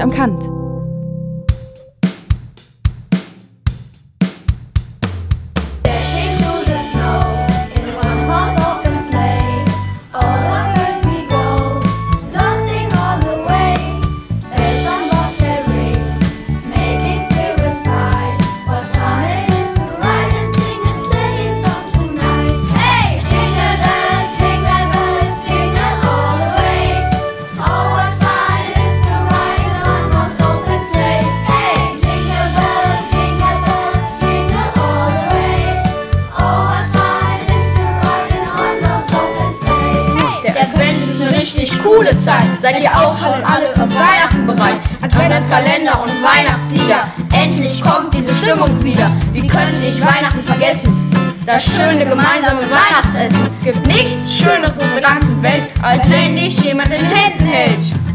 am Kant. Coole Zeit. Seid ihr auch schon alle für Weihnachten bereit? Adventskalender und Weihnachtslieder. Endlich kommt diese Stimmung wieder. Wie können ich Weihnachten vergessen? Das schöne gemeinsame Weihnachtsessen. Es gibt nichts Schöneres auf der ganzen Welt, als wenn dich jemand in den Händen hält.